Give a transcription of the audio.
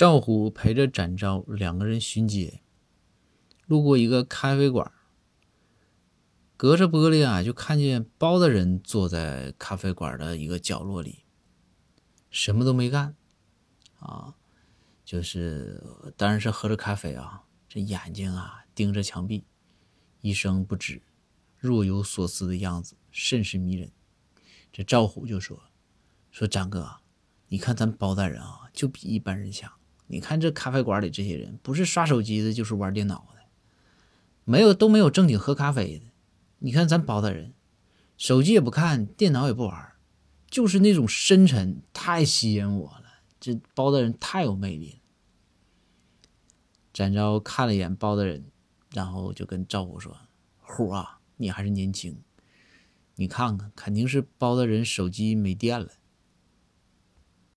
赵虎陪着展昭两个人巡街，路过一个咖啡馆，隔着玻璃啊，就看见包大人坐在咖啡馆的一个角落里，什么都没干，啊，就是当然是喝着咖啡啊，这眼睛啊盯着墙壁，一声不吱，若有所思的样子，甚是迷人。这赵虎就说：“说展哥，你看咱包大人啊，就比一般人强。”你看这咖啡馆里这些人，不是刷手机的，就是玩电脑的，没有都没有正经喝咖啡的。你看咱包大人，手机也不看，电脑也不玩，就是那种深沉，太吸引我了。这包大人太有魅力了。展昭看了一眼包大人，然后就跟赵虎说：“虎啊，你还是年轻，你看看，肯定是包大人手机没电了。”